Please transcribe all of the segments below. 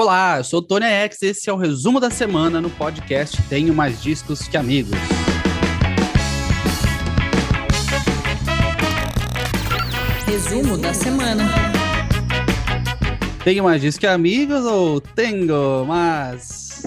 Olá, eu sou o Tony X, esse é o resumo da semana no podcast Tenho Mais Discos que Amigos. Resumo da semana. Tenho mais discos que amigos ou tenho mais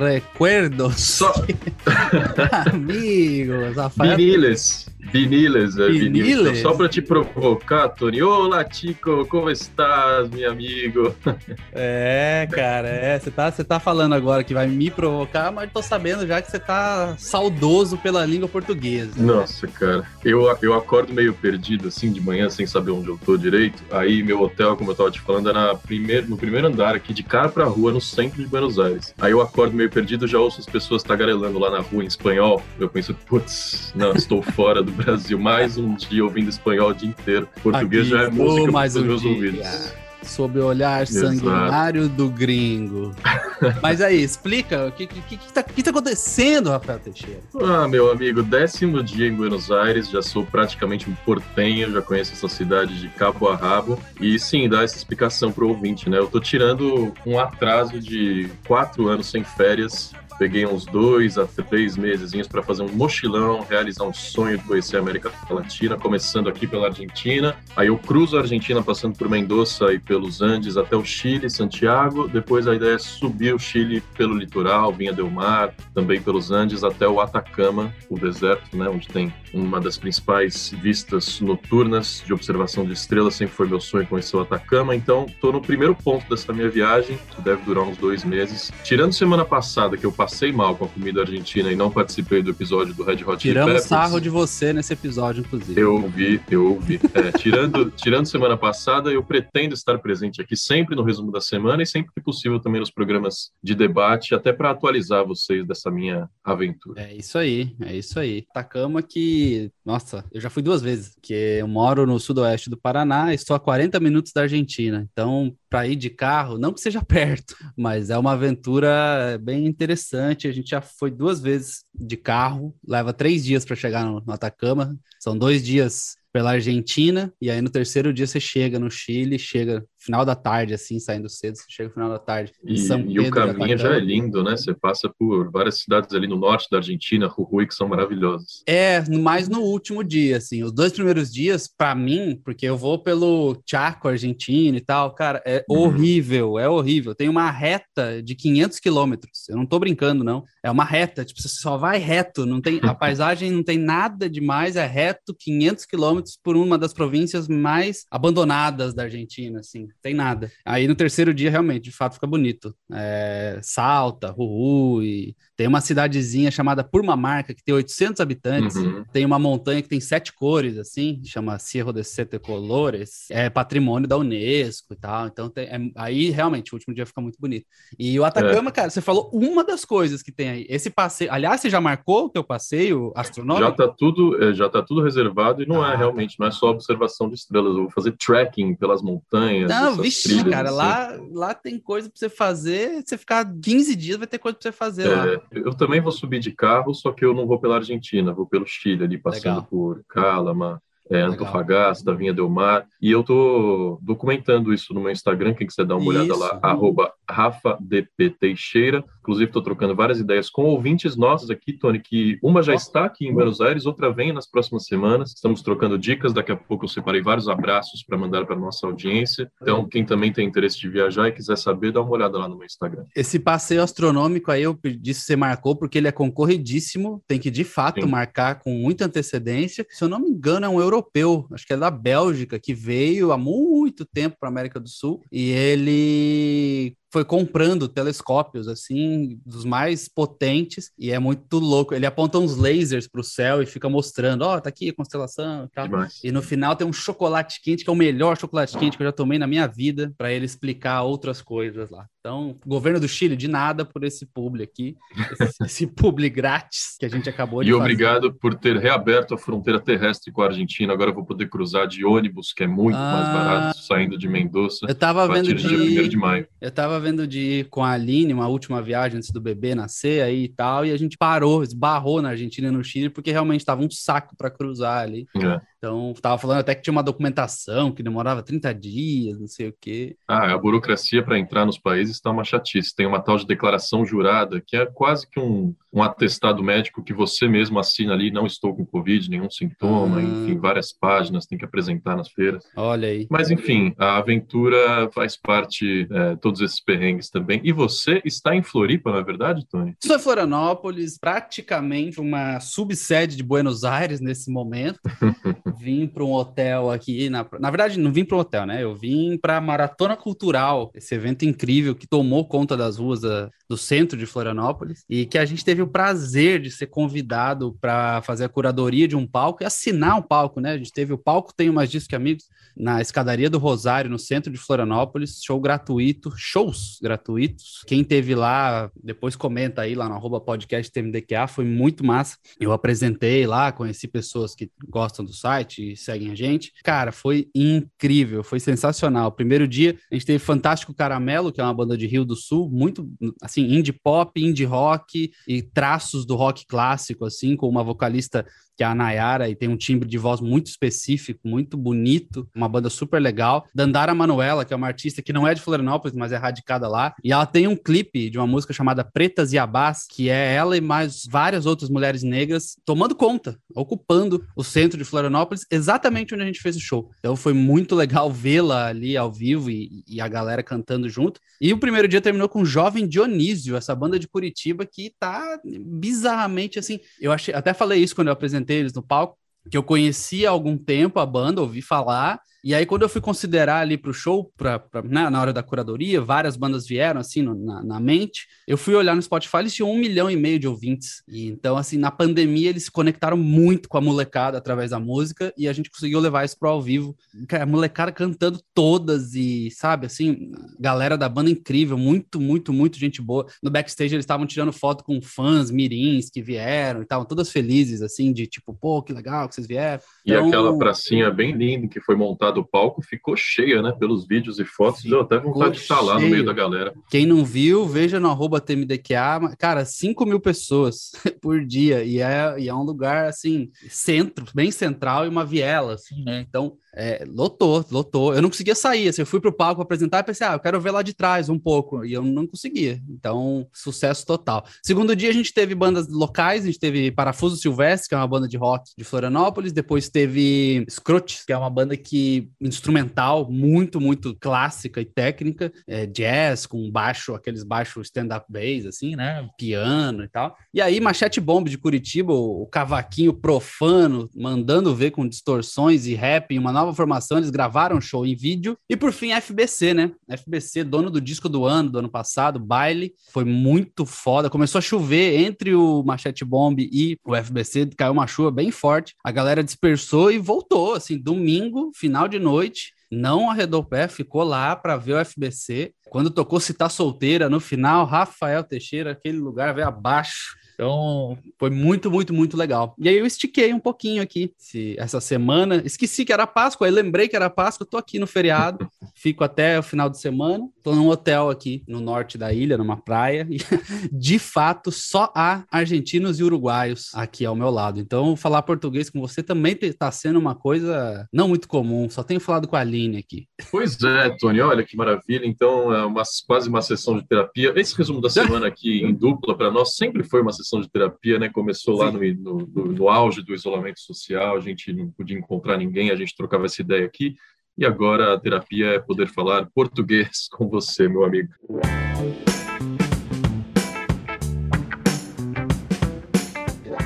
recuerdos? Só amigos, Rafael. viniles. Viniles, é, Viniles? viniles. Só pra te provocar, Tony. Olá, Chico, como estás, meu amigo? É, cara, é. Você tá, você tá falando agora que vai me provocar, mas tô sabendo já que você tá saudoso pela língua portuguesa. Nossa, cara. Eu, eu acordo meio perdido, assim, de manhã, sem saber onde eu tô direito. Aí, meu hotel, como eu tava te falando, é na primeiro, no primeiro andar aqui, de cara pra rua, no centro de Buenos Aires. Aí eu acordo meio perdido, já ouço as pessoas tagarelando lá na rua em espanhol. Eu penso, putz, não, estou fora do Brasil. Mais um dia ouvindo espanhol o dia inteiro. Português já é Aqui, música mais para um meus dia. ouvidos. Sob o olhar Exato. sanguinário do gringo. Mas aí, explica o que, que, que, que, tá, que tá acontecendo, Rafael Teixeira? Ah, meu amigo, décimo dia em Buenos Aires, já sou praticamente um portenho, já conheço essa cidade de cabo a rabo. E sim, dá essa explicação pro ouvinte, né? Eu tô tirando um atraso de quatro anos sem férias. Peguei uns dois a três meses para fazer um mochilão, realizar um sonho de conhecer a América Latina, começando aqui pela Argentina. Aí eu cruzo a Argentina, passando por Mendoza e pelos Andes até o Chile, Santiago. Depois a ideia é subir o Chile pelo litoral, Vinha del Mar, também pelos Andes até o Atacama, o deserto, né, onde tem uma das principais vistas noturnas de observação de estrelas. Sempre foi meu sonho conhecer o Atacama. Então, estou no primeiro ponto dessa minha viagem, que deve durar uns dois meses. Tirando semana passada, que eu passei mal com a comida argentina e não participei do episódio do Red Hot Chili Tiramos Peppers. sarro de você nesse episódio, inclusive. Eu ouvi, eu ouvi. É, tirando, tirando semana passada, eu pretendo estar presente aqui sempre no resumo da semana e sempre que possível também nos programas de debate, até para atualizar vocês dessa minha aventura. É isso aí, é isso aí. Atacama que, nossa, eu já fui duas vezes, que eu moro no sudoeste do Paraná e estou a 40 minutos da Argentina. Então, para ir de carro, não que seja perto, mas é uma aventura bem interessante. A gente já foi duas vezes de carro, leva três dias para chegar no, no Atacama. São dois dias pela Argentina, e aí no terceiro dia você chega no Chile, chega final da tarde, assim, saindo cedo, você chega no final da tarde. em E, São e o Pedro de caminho já é Atacama. lindo, né? Você passa por várias cidades ali no norte da Argentina, Jujuy, que são maravilhosas. É, mais no último dia, assim. Os dois primeiros dias, pra mim, porque eu vou pelo Chaco, Argentina e tal, cara, é Uhum. horrível, é horrível. Tem uma reta de 500 quilômetros. Eu não tô brincando, não. É uma reta, tipo, você só vai reto, não tem a paisagem não tem nada demais, é reto 500 quilômetros por uma das províncias mais abandonadas da Argentina, assim, tem nada. Aí no terceiro dia, realmente, de fato, fica bonito. É, Salta, Jujuy, tem uma cidadezinha chamada Purmamarca, que tem 800 habitantes, Uhum. tem uma montanha que tem sete cores, assim, chama Cerro de Sete Colores, é patrimônio da Unesco e tal, então tem- é- aí realmente o último dia fica muito bonito. E o É. Atacama, cara, você falou uma das coisas que tem aí, esse passeio, aliás, você já marcou o teu passeio Já astronômico? tá tudo, é, já tá tudo reservado e não Ah, é realmente, não é só observação de estrelas. Eu vou fazer trekking pelas montanhas. Não, essas vixe, cara, assim. lá, lá tem coisa pra você fazer, você ficar 15 dias vai ter coisa pra você fazer lá. É, eu também vou subir de carro, só que eu não vou pela Argentina, vou pelo Chile, ali passando Legal. por Calama, é. Antofagasta, Vinha Del Mar. E eu tô documentando isso no meu Instagram, quem quiser dar uma olhada Isso. lá, arroba RafaDP Teixeira. Inclusive, estou trocando várias ideias com ouvintes nossos aqui, Tony, que uma já está aqui em Buenos Aires, outra vem nas próximas semanas. Estamos trocando dicas, daqui a pouco eu separei vários abraços para mandar para nossa audiência. Então, quem também tem interesse de viajar e quiser saber, dá uma olhada lá no meu Instagram. Esse passeio astronômico aí, eu disse que você marcou, porque ele é concorridíssimo, tem que de fato Sim. marcar com muita antecedência. Se eu não me engano, é um europeu, acho que é da Bélgica, que veio há muito tempo para a América do Sul e ele foi comprando telescópios, assim, dos mais potentes, e é muito louco. Ele aponta uns lasers para o céu e fica mostrando, ó, tá aqui a constelação e tal. Demais. E no final tem um chocolate quente, que é o melhor chocolate quente que eu já tomei na minha vida, para ele explicar outras coisas lá. Então, governo do Chile, de nada por esse publi aqui, esse, esse publi grátis que a gente acabou de E fazer. obrigado por ter reaberto a fronteira terrestre com a Argentina. Agora eu vou poder cruzar de ônibus, que é muito mais Ah. barato, saindo de Mendoza, Eu tava vendo do dia 1 de... de maio. Eu tava vendo de ir com a Aline, uma última viagem antes do bebê nascer aí e tal, e a gente parou, esbarrou na Argentina e no Chile, porque realmente tava um saco para cruzar ali. É. Então, tava falando até que tinha uma documentação que demorava 30 dias, não sei o quê. Ah, a burocracia para entrar nos países está uma chatice. Tem uma tal de declaração jurada, que é quase que um, um atestado médico que você mesmo assina ali, não estou com Covid, nenhum sintoma, ah. enfim, várias páginas, tem que apresentar nas feiras. Olha aí. Mas, enfim, a aventura faz parte é, todos esses perrengues também. E você está em Floripa, não é verdade, Tony? Estou em Florianópolis, praticamente uma subsede de Buenos Aires nesse momento. vim para um hotel aqui, na, na verdade, não vim para um hotel, né? Eu vim para a Maratona Cultural, esse evento incrível que tomou conta das ruas da, do centro de Florianópolis e que a gente teve o prazer de ser convidado para fazer a curadoria de um palco e assinar um palco, né? A gente teve o palco Tem Mais Disco que Amigos na escadaria do Rosário, no centro de Florianópolis, show gratuito, shows gratuitos. Quem teve lá, depois comenta aí lá no arroba podcast TMDQA, foi muito massa. Eu apresentei lá, conheci pessoas que gostam do site e seguem a gente. Cara, foi incrível, foi sensacional. Primeiro dia, a gente teve Fantástico Caramelo, que é uma banda de Rio do Sul, muito assim, indie pop, indie rock e traços do rock clássico, assim, com uma vocalista que é a Nayara, e tem um timbre de voz muito específico, muito bonito, uma banda super legal. Dandara Manuela, que é uma artista que não é de Florianópolis, mas é radicada lá, e ela tem um clipe de uma música chamada Pretas e Abás, que é ela e mais várias outras mulheres negras tomando conta, ocupando o centro de Florianópolis, exatamente onde a gente fez o show. Então foi muito legal vê-la ali ao vivo e, e, a galera cantando junto. E o primeiro dia terminou com Jovem Dionísio, essa banda de Curitiba que tá bizarramente assim. Eu achei, até falei isso quando eu apresentei eles no palco, que eu conhecia há algum tempo a banda, ouvi falar, e aí, quando eu fui considerar ali para o show, pra, pra né, na hora da curadoria, várias bandas vieram assim no, na, na, mente. Eu fui olhar no Spotify, eles tinham um milhão e meio de ouvintes. E, então, assim, na pandemia, eles se conectaram muito com a molecada através da música e a gente conseguiu levar isso pro ao vivo. A molecada cantando todas e, sabe, assim, galera da banda incrível, muito, muito, muito gente boa. No backstage, eles estavam tirando foto com fãs mirins que vieram e estavam todas felizes, assim, de tipo, pô, que legal que vocês vieram. E então, aquela pracinha bem linda que foi montada do palco ficou cheia, né? Pelos vídeos e fotos, ficou deu até vontade de estar lá no meio da galera. Quem não viu, veja no arroba TMDQA, cara, 5 mil pessoas por dia, e é, e é um lugar, assim, centro, bem central e uma viela, assim, né? Então, é, lotou, lotou. Eu não conseguia sair. Assim, eu fui pro palco apresentar e pensei, ah, eu quero ver lá de trás um pouco. E eu não conseguia. Então, sucesso total. Segundo dia, a gente teve bandas locais. A gente teve Parafuso Silvestre, que é uma banda de rock de Florianópolis. Depois teve Scrooge, que é uma banda que instrumental, muito, muito clássica e técnica. É, jazz, com baixo, aqueles baixos stand-up bass, assim, né? Piano e tal. E aí, Machete Bomb de Curitiba, o cavaquinho profano, mandando ver com distorções e rap em uma nova nova formação, eles gravaram um show em vídeo. E por fim, FBC, né? FBC, dono do disco do ano, do ano passado, Baile. Foi muito foda. Começou a chover entre o Machete Bomb e o FBC, caiu uma chuva bem forte. A galera dispersou e voltou, assim, domingo, final de noite. Não arredou o pé, ficou lá para ver o FBC. Quando tocou Se Tá Solteira, no final, Rafael Teixeira, aquele lugar veio abaixo então, foi muito, muito, muito legal. E aí eu estiquei um pouquinho aqui esse, essa semana. Esqueci que era Páscoa, aí lembrei que era Páscoa, tô aqui no feriado, fico até o final de semana. Tô num hotel aqui no norte da ilha, numa praia, e de fato só há argentinos e uruguaios aqui ao meu lado. Então, falar português com você também está sendo uma coisa não muito comum. Só tenho falado com a Aline aqui. Pois é, Tony, olha que maravilha. Então, é uma, quase uma sessão de terapia. Esse resumo da semana aqui em dupla para nós sempre foi uma sessão de terapia, né? Começou lá no, no, no, auge do isolamento social, a gente não podia encontrar ninguém, a gente trocava essa ideia aqui, e agora a terapia é poder falar português com você, meu amigo.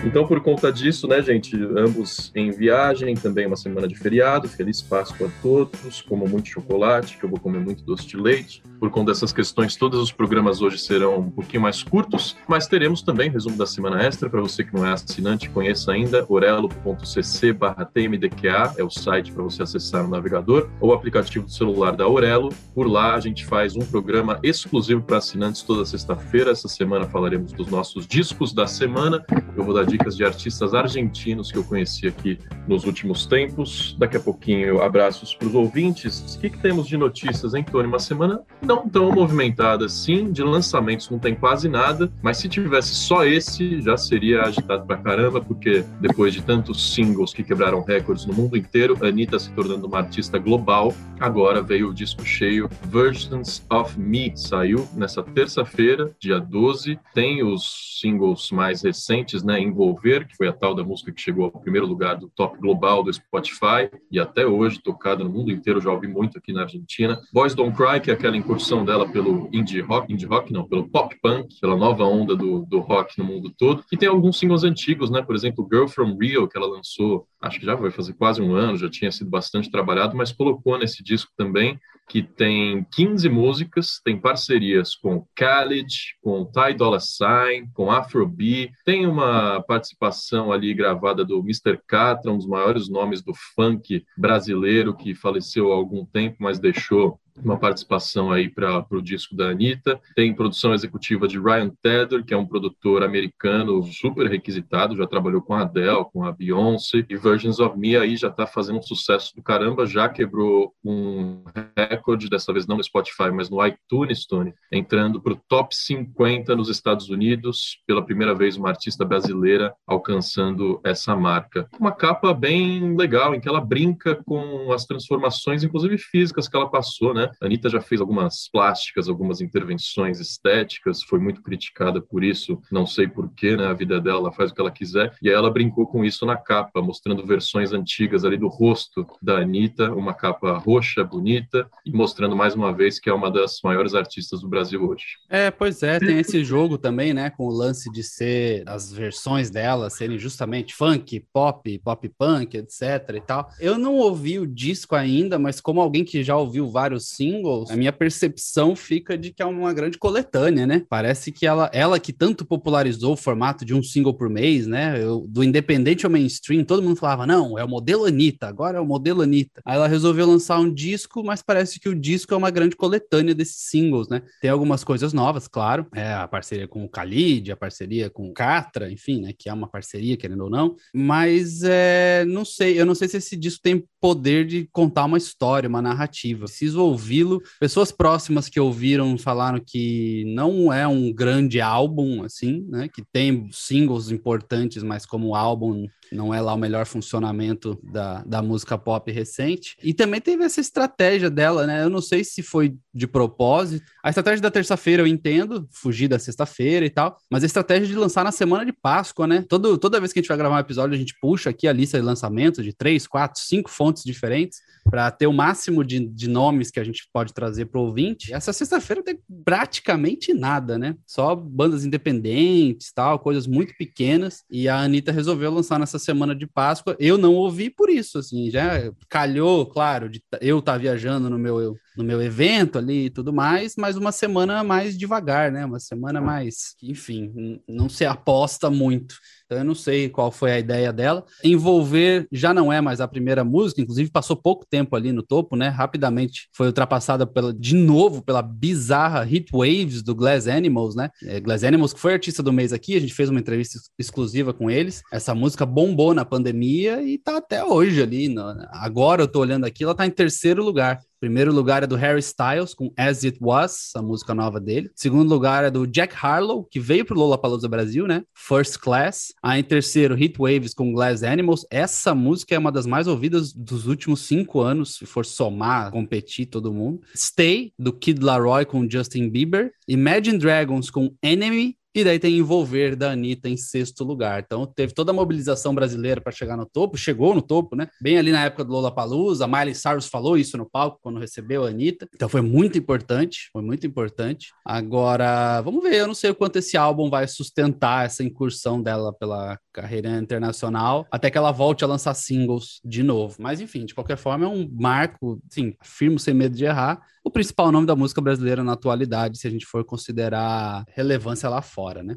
Então, por conta disso, né, gente, ambos em viagem, também uma semana de feriado, feliz Páscoa a todos, como muito chocolate, que eu vou comer muito doce de leite. Por conta dessas questões, todos os programas hoje serão um pouquinho mais curtos, mas teremos também resumo da semana extra, para você que não é assinante, conheça ainda, orelo.cc tmdqa, é o site para você acessar no navegador, ou o aplicativo do celular da Orelo. Por lá, a gente faz um programa exclusivo para assinantes toda sexta-feira. Essa semana falaremos dos nossos discos da semana. Eu vou dar dicas de artistas argentinos que eu conheci aqui nos últimos tempos. Daqui a pouquinho, abraços para os ouvintes. O que, que, temos de notícias, hein, Tony? Uma semana não tão movimentada assim, de lançamentos não tem quase nada, mas se tivesse só esse, já seria agitado pra caramba, porque depois de tantos singles que quebraram recordes no mundo inteiro, Anitta se tornando uma artista global, agora veio o disco cheio Versions of Me, saiu nessa terça-feira, dia 12, tem os singles mais recentes, né, Envolver, que foi a tal da música que chegou ao primeiro lugar do top global do Spotify e até hoje tocada no mundo inteiro, já ouvi muito aqui na Argentina. Boys Don't Cry, que é aquela incursão dela pelo indie rock, indie rock não, pelo pop punk, pela nova onda do, do rock no mundo todo. E tem alguns singles antigos, né, por exemplo, Girl From Rio, que ela lançou, acho que já vai fazer quase um ano, já tinha sido bastante trabalhado, mas colocou nesse disco também que tem 15 músicas, tem parcerias com Khaled, com Ty Dolla Sign, com Afrobeat, tem uma participação ali gravada do Mr. Catra, um dos maiores nomes do funk brasileiro que faleceu há algum tempo, mas deixou uma participação aí para o disco da Anitta. Tem produção executiva de Ryan Tedder, que é um produtor americano super requisitado, já trabalhou com a Adele, com a Beyoncé. E Versions of Me aí já está fazendo um sucesso do caramba, já quebrou um recorde, dessa vez não no Spotify, mas no iTunes, Tony, entrando para o top 50 nos Estados Unidos, pela primeira vez uma artista brasileira alcançando essa marca. Uma capa bem legal, em que ela brinca com as transformações, inclusive físicas, que ela passou, A Anitta já fez algumas plásticas, algumas intervenções estéticas, foi muito criticada por isso, não sei porquê, né? A vida dela, ela faz o que ela quiser. E aí ela brincou com isso na capa, mostrando versões antigas ali do rosto da Anitta, uma capa roxa, bonita, e mostrando mais uma vez que é uma das maiores artistas do Brasil hoje. É, pois é, tem esse jogo também, né? Com o lance de ser as versões dela serem justamente funk, pop, pop punk, etc e tal. Eu não ouvi o disco ainda, mas como alguém que já ouviu vários singles, a minha percepção fica de que é uma grande coletânea, né? Parece que ela, ela que tanto popularizou o formato de um single por mês, né? Eu, do independente ao mainstream, todo mundo falava, não, é o modelo Anitta, agora é o modelo Anitta. Aí ela resolveu lançar um disco, mas parece que o disco é uma grande coletânea desses singles, né? Tem algumas coisas novas, claro, é a parceria com o Khalid, a parceria com o Catra, enfim, né? Que é uma parceria, querendo ou não, mas é, não sei, eu não sei se esse disco tem poder de contar uma história, uma narrativa. Preciso ouvir ouvi-lo. Pessoas próximas que ouviram falaram que não é um grande álbum, assim, né? Que tem singles importantes, mas como álbum não é lá o melhor funcionamento da, da música pop recente. E também teve essa estratégia dela, né? Eu não sei se foi de propósito. A estratégia da terça-feira eu entendo, fugir da sexta-feira e tal, mas a estratégia de lançar na semana de Páscoa, né? Todo, toda vez que a gente vai gravar um episódio, a gente puxa aqui a lista de lançamentos de três, quatro, cinco fontes diferentes para ter o máximo de, de nomes que a gente pode trazer para o ouvinte. Essa sexta-feira tem praticamente nada, né? Só bandas independentes, tal, coisas muito pequenas. E a Anitta resolveu lançar nessa semana de Páscoa. Eu não ouvi por isso, assim, já calhou, claro, de eu estar tá viajando no meu, no meu evento ali e tudo mais, mas uma semana mais devagar, né? Uma semana mais, enfim, não se aposta muito. Então eu não sei qual foi a ideia dela. Envolver já não é mais a primeira música, inclusive passou pouco tempo ali no topo, né? Rapidamente foi ultrapassada pela, de novo pela bizarra Hit Waves do Glass Animals, né? É, Glass Animals, que foi artista do mês aqui, a gente fez uma entrevista exclusiva com eles. Essa música bombou na pandemia e tá até hoje ali. No, agora eu tô olhando aqui, ela tá em terceiro lugar. Primeiro lugar é do Harry Styles, com As It Was, a música nova dele. Segundo lugar é do Jack Harlow, que veio pro Lollapalooza Brasil, né? First Class. Aí em terceiro, Heat Waves com Glass Animals. Essa música é uma das mais ouvidas dos últimos cinco anos, se for somar, competir todo mundo. Stay, do Kid Laroi com Justin Bieber. Imagine Dragons com Enemy. E daí tem Envolver da Anitta em sexto lugar. Então teve toda a mobilização brasileira para chegar no topo, chegou no topo, né? Bem ali na época do Lola a Miley Cyrus falou isso no palco quando recebeu a Anitta. Então foi muito importante, foi muito importante. Agora, vamos ver, eu não sei o quanto esse álbum vai sustentar essa incursão dela pela carreira internacional, até que ela volte a lançar singles de novo. Mas enfim, de qualquer forma, é um marco, sim, firmo sem medo de errar o principal nome da música brasileira na atualidade, se a gente for considerar relevância lá fora, né?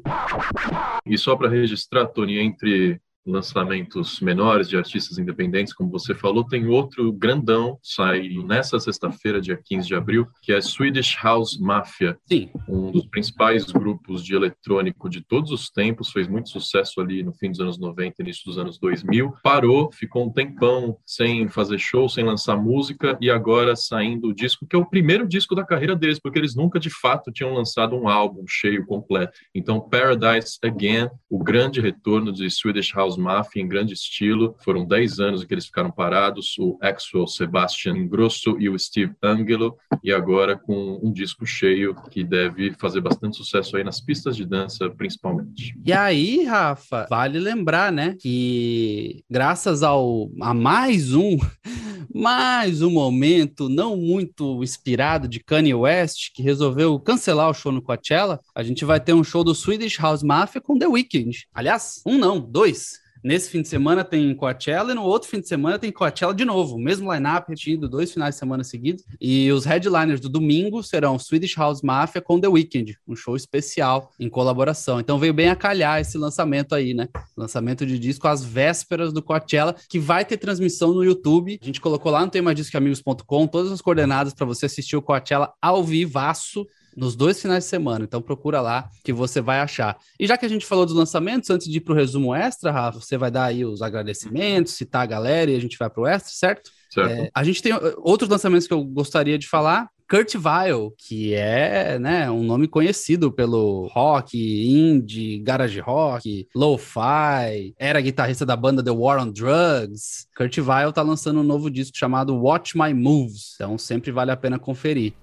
E só para registrar, Tony, entre lançamentos menores de artistas independentes, como você falou, tem outro grandão, sai nessa sexta-feira, dia 15 de abril, que é Swedish House Mafia. Sim. Um dos principais grupos de eletrônico de todos os tempos, fez muito sucesso ali no fim dos anos 90, início dos anos 2000. Parou, ficou um tempão sem fazer show, sem lançar música e agora saindo o disco, que é o primeiro disco da carreira deles, porque eles nunca de fato tinham lançado um álbum cheio, completo. Então, Paradise Again, o grande retorno de Swedish House Mafia em grande estilo. Foram 10 anos que eles ficaram parados, o Axel Sebastian Grosso e o Steve Angelo, e agora com um disco cheio que deve fazer bastante sucesso aí nas pistas de dança, principalmente. E aí, Rafa, vale lembrar, né, que graças ao a mais um mais um momento não muito inspirado de Kanye West, que resolveu cancelar o show no Coachella, a gente vai ter um show do Swedish House Mafia com The Weeknd. Aliás, um não, dois. Nesse fim de semana tem Coachella e no outro fim de semana tem Coachella de novo. Mesmo line-up repetido, dois finais de semana seguidos. E os headliners do domingo serão Swedish House Mafia com The Weeknd, um show especial em colaboração. Então veio bem a calhar esse lançamento aí, né? Lançamento de disco às vésperas do Coachella, que vai ter transmissão no YouTube. A gente colocou lá no temadiscoamigos.com todas as coordenadas para você assistir o Coachella ao vivaço nos dois finais de semana. Então procura lá que você vai achar. E já que a gente falou dos lançamentos, antes de ir para o resumo extra, Rafa, você vai dar aí os agradecimentos, citar a galera e a gente vai para o extra, certo? Certo. É, a gente tem uh, outros lançamentos que eu gostaria de falar. Kurt Vile, que é né, um nome conhecido pelo rock, indie, garage rock, lo-fi, era guitarrista da banda The War on Drugs. Kurt Vile tá lançando um novo disco chamado Watch My Moves, então sempre vale a pena conferir.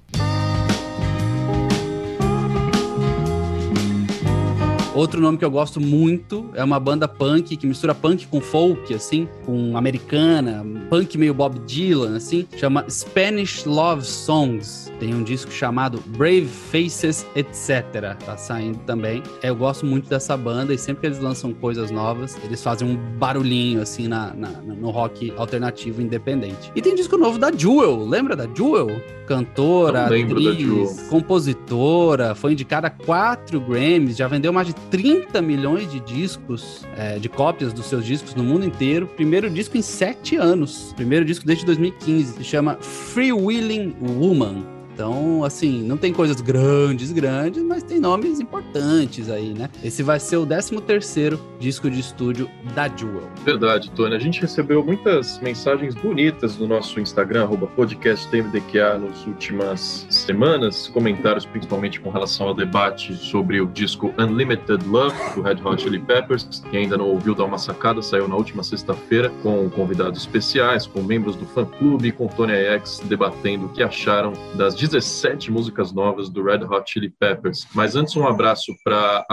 Outro nome que eu gosto muito é uma banda punk que mistura punk com folk, assim, com americana, punk meio Bob Dylan, assim, chama Spanish Love Songs. Tem um disco chamado Brave Faces, etc. Tá saindo também. Eu gosto muito dessa banda e sempre que eles lançam coisas novas, eles fazem um barulhinho, assim, na, na no rock alternativo independente. E tem disco novo da Jewel, lembra da Jewel? Cantora, atriz, compositora, foi indicada a quatro Grammys, já vendeu mais de 30 milhões de discos, é, de cópias dos seus discos no mundo inteiro. Primeiro disco em sete anos. Primeiro disco desde 2015. Se chama Free Willing Woman. Então, assim, não tem coisas grandes, grandes, mas tem nomes importantes aí, né? Esse vai ser o 13 terceiro disco de estúdio da Jewel. Verdade, Tony. A gente recebeu muitas mensagens bonitas no nosso Instagram, podcastmdqa, nas últimas semanas, comentários principalmente com relação ao debate sobre o disco Unlimited Love, do Red Hot Chili Peppers. Quem ainda não ouviu, dá uma sacada, saiu na última sexta-feira com convidados especiais, com membros do fã-clube, com Tony X debatendo o que acharam das 17 músicas novas do Red Hot Chili Peppers. Mas antes, um abraço para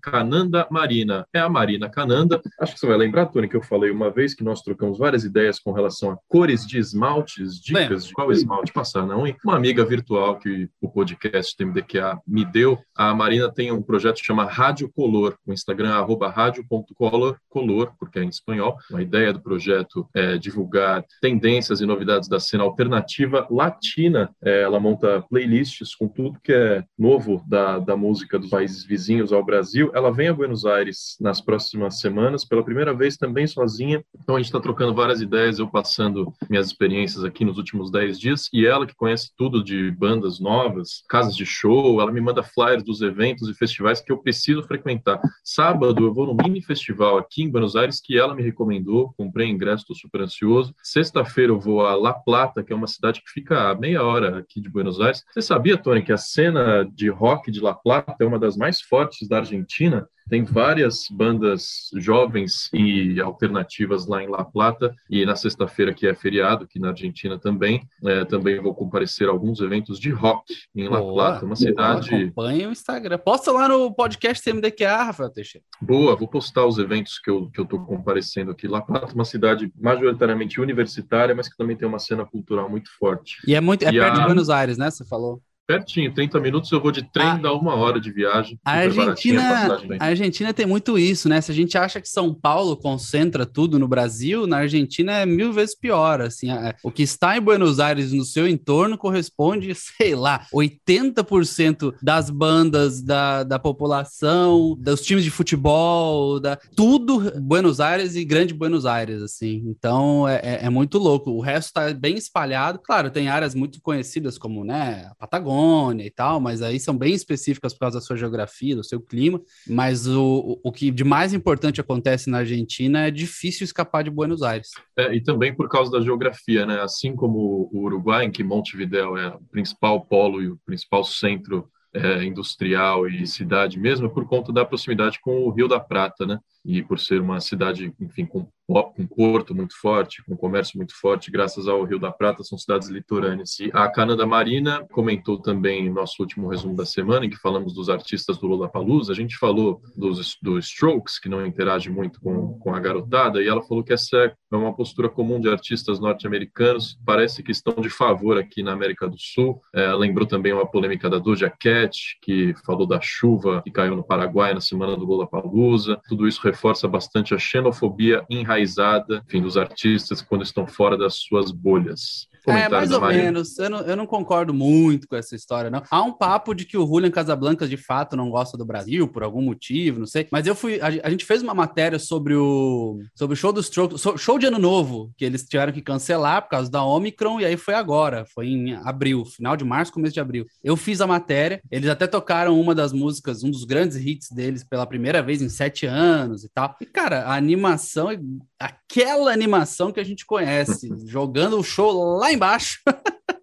Cananda Marina. É a Marina Cananda. Acho que você vai lembrar, Tony, que eu falei uma vez que nós trocamos várias ideias com relação a cores de esmaltes, dicas de qual esmalte passar, não? E uma amiga virtual que o podcast TMDQA me deu, a Marina tem um projeto que chama Rádio Color, o Instagram é rádio.color, color, porque é em espanhol. A ideia do projeto é divulgar tendências e novidades da cena alternativa latina. É, ela monta playlists com tudo que é novo da, da música dos países vizinhos ao Brasil. Ela vem a Buenos Aires nas próximas semanas, pela primeira vez também sozinha. Então a gente está trocando várias ideias, eu passando minhas experiências aqui nos últimos 10 dias, e ela que conhece tudo de bandas novas, casas de show, ela me manda flyers dos eventos e festivais que eu preciso frequentar. Sábado eu vou no mini festival aqui em Buenos Aires que ela me recomendou, comprei ingresso, estou super ansioso. Sexta-feira eu vou a La Plata, que é uma cidade que fica a meia hora aqui de Buenos Buenos Aires. Você sabia, Tony, que a cena de rock de La Plata é uma das mais fortes da Argentina? Tem várias bandas jovens e alternativas lá em La Plata e na sexta-feira que é feriado aqui na Argentina também, é, também vou comparecer a alguns eventos de rock em La boa, Plata, uma cidade. Acompanhe o Instagram. Posta lá no podcast CMDQA, Rafael Teixeira. Boa, vou postar os eventos que eu que eu estou comparecendo aqui. La Plata, uma cidade majoritariamente universitária, mas que também tem uma cena cultural muito forte. E é muito é e perto a... de Buenos Aires, né? Você falou pertinho, 30 minutos eu vou de trem, A- dá uma hora de viagem. A Argentina, a Argentina tem muito isso, né? Se a gente acha que São Paulo concentra tudo no Brasil, na Argentina é mil vezes pior. Assim, a- o que está em Buenos Aires no seu entorno corresponde, sei lá, 80% das bandas da, da população, dos times de futebol, da, tudo Buenos Aires e Grande Buenos Aires, assim. Então é, é- é muito louco. O resto está bem espalhado. Claro, tem áreas muito conhecidas como, né, a Patagônia e tal, mas aí são bem específicas por causa da sua geografia, do seu clima. Mas o, o- que de mais importante acontece na Argentina é difícil escapar de Buenos Aires. É, e também por causa da geografia, né? Assim como o Uruguai, em que Montevidéu é o principal polo e o principal centro é, industrial e cidade mesmo, por conta da proximidade com o Rio da Prata, né? E por ser uma cidade, enfim, com, com porto muito forte, com comércio muito forte, graças ao Rio da Prata, são cidades litorâneas. E a Canada Marina comentou também em nosso último resumo da semana, em que falamos dos artistas do Lollapalooza, a gente falou dos, dos Strokes, que não interage muito com, com a garotada, e ela falou que essa é uma postura comum de artistas norte-americanos, parece que estão de favor aqui na América do Sul. É, lembrou também uma polêmica da Doja Cat, que falou da chuva que caiu no Paraguai na semana do Lollapalooza. Tudo isso reforça bastante a xenofobia enraizada, enfim, dos artistas quando estão fora das suas bolhas. É, Comentário mais da ou menos. Eu não, eu não concordo muito com essa história, não. Há um papo de que o Julian Casablancas de fato não gosta do Brasil por algum motivo, não sei. Mas eu fui. A, a gente fez uma matéria sobre o sobre o show dos Strokes, show de ano novo, que eles tiveram que cancelar por causa da Omicron, e aí foi agora, foi em abril, final de março, começo de abril. Eu fiz a matéria, eles até tocaram uma das músicas, um dos grandes hits deles pela primeira vez em sete anos e tal. E, cara, a animação é aquela animação que a gente conhece, jogando o show lá embaixo.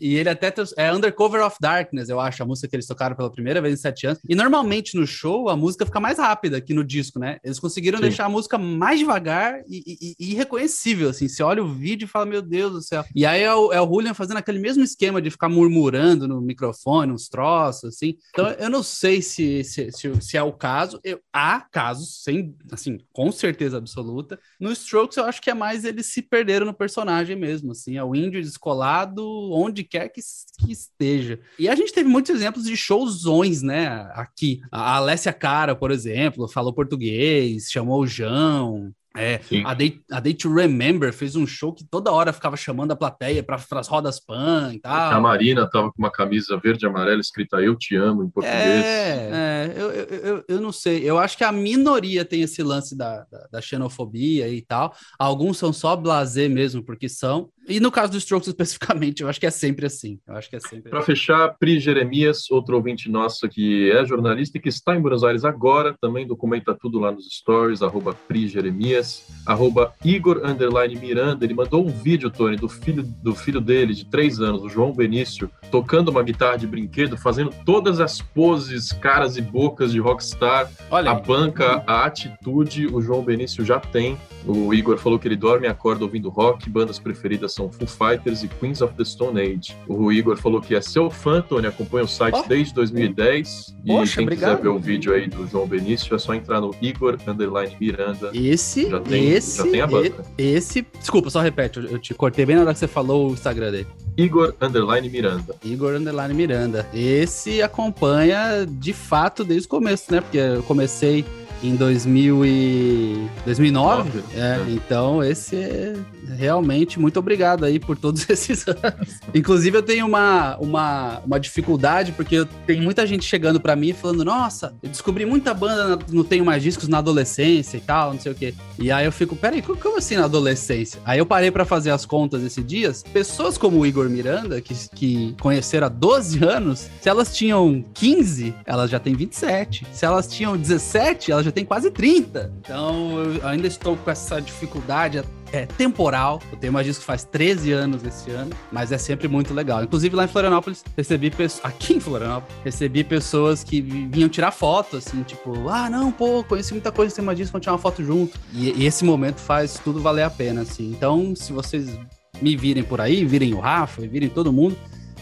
E ele até é Undercover of Darkness, eu acho, a música que eles tocaram pela primeira vez em sete anos. E normalmente no show a música fica mais rápida que no disco, né? Eles conseguiram Sim. deixar a música mais devagar e, e- e irreconhecível, assim. Você olha o vídeo e fala, meu Deus do céu. E aí é o, é o Julian fazendo aquele mesmo esquema de ficar murmurando no microfone, uns troços, assim. Então eu não sei se, se, se, se é o caso. Eu, há casos, sem, assim, com certeza absoluta. No Strokes eu acho que é mais eles se perderam no personagem mesmo, assim. É o índio descolado onde quer que, que esteja. E a gente teve muitos exemplos de showzões, né, aqui. A Alessia Cara, por exemplo, falou português, chamou o João. É, a Day, a Day to Remember fez um show que toda hora ficava chamando a plateia para as rodas pan e tal. A Marina estava com uma camisa verde e amarela escrita Eu Te Amo em português. É, é, eu, eu, eu, eu não sei. Eu acho que a minoria tem esse lance da, da, da xenofobia e tal. Alguns são só blazer mesmo, porque são. E no caso do Strokes especificamente, eu acho que é sempre assim. Eu acho que é sempre Para fechar, Pri Jeremias, outro ouvinte nosso que é jornalista e que está em Buenos Aires agora, também documenta tudo lá nos stories, arroba Pri Jeremias, arroba Igor underline Miranda. Ele mandou um vídeo, Tony, do filho, do filho dele, de três anos, o João Benício, tocando uma guitarra de brinquedo, fazendo todas as poses, caras e bocas de rockstar. Olha, A aí, banca, a atitude, o João Benício já tem. O Igor falou que ele dorme e acorda ouvindo rock, bandas preferidas são Foo Fighters e Queens of the Stone Age. O Igor falou que é seu fã, Tony, acompanha o site Ó. desde 2010. E Poxa, quem obrigado. quiser ver o vídeo aí do João Benício, é só entrar no Igor Underline Miranda. esse, Já tem, esse, já tem a banca. e- esse. Desculpa, só repete. Eu, eu te cortei bem na hora que você falou o Instagram dele. Igor Underline Miranda. Igor Underline Miranda. Esse acompanha de fato desde o começo, né? Porque eu comecei em 2000 e... 2009. Nove, É, é. Então, esse é realmente muito obrigado aí por todos esses anos. Inclusive, eu tenho uma, uma, uma dificuldade, porque eu, tem muita gente chegando pra mim falando: Nossa, eu descobri muita banda, não tenho mais discos na adolescência e tal, não sei o quê. E aí eu fico: Peraí, co- como assim na adolescência? Aí eu parei pra fazer as contas esses dias. Pessoas como o Igor Miranda, que, que conheceram há 12 anos, se elas tinham 15, elas já têm 27. Se elas tinham 17, elas já têm quase 30. Então eu ainda estou com essa dificuldade é temporal. Eu tenho mais disco faz 13 anos esse ano, mas é sempre muito legal. Inclusive lá em Florianópolis, recebi pessoas. Aqui em Florianópolis, recebi pessoas que vi- vinham tirar foto, assim, tipo, ah, não, pô, conheci muita coisa, tem mais disco, vamos tirar uma foto junto. E, e esse momento faz tudo valer a pena, assim. Então, se vocês me virem por aí, virem o Rafa, virem todo mundo.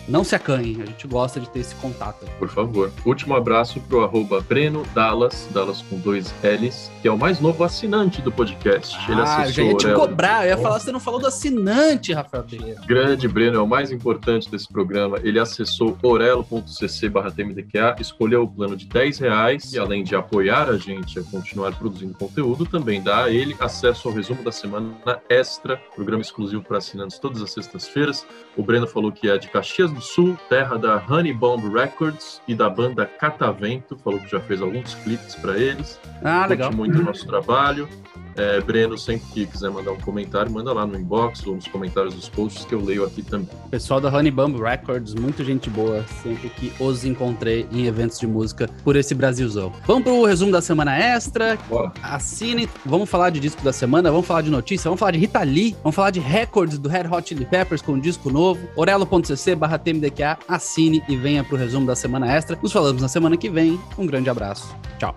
Não se acanhem, a gente gosta de ter esse contato. Por favor. Último abraço pro arroba Breno Dallas, Dallas com dois L's, que é o mais novo assinante do podcast. Ele ah, eu já ia te cobrar, eu ia falar, você não falou do assinante, Rafael Pereira. Grande Breno, é o mais importante desse programa. Ele acessou orelo.cc barra TMDQA, escolheu o plano de 10 reais e além de apoiar a gente a continuar produzindo conteúdo, também dá a ele acesso ao resumo da semana extra, programa exclusivo para assinantes todas as sextas-feiras. O Breno falou que é de Caxias do Sul, terra da Honey Bomb Records e da banda Catavento, falou que já fez alguns clipes para eles. Ah, Curte legal. muito o nosso trabalho. É, Breno, sempre que quiser mandar um comentário, manda lá no inbox ou nos comentários dos posts que eu leio aqui também. Pessoal da Honey Bumble Records, muito gente boa, sempre que os encontrei em eventos de música por esse Brasilzão. Vamos pro resumo da semana extra. Bora. Assine, vamos falar de disco da semana, vamos falar de notícia, vamos falar de Rita Lee, vamos falar de recordes do Red Hot Chili Peppers com um disco novo, orelo.cc barra TMDQA, assine e venha pro resumo da semana extra. Nos falamos na semana que vem. Um grande abraço. Tchau.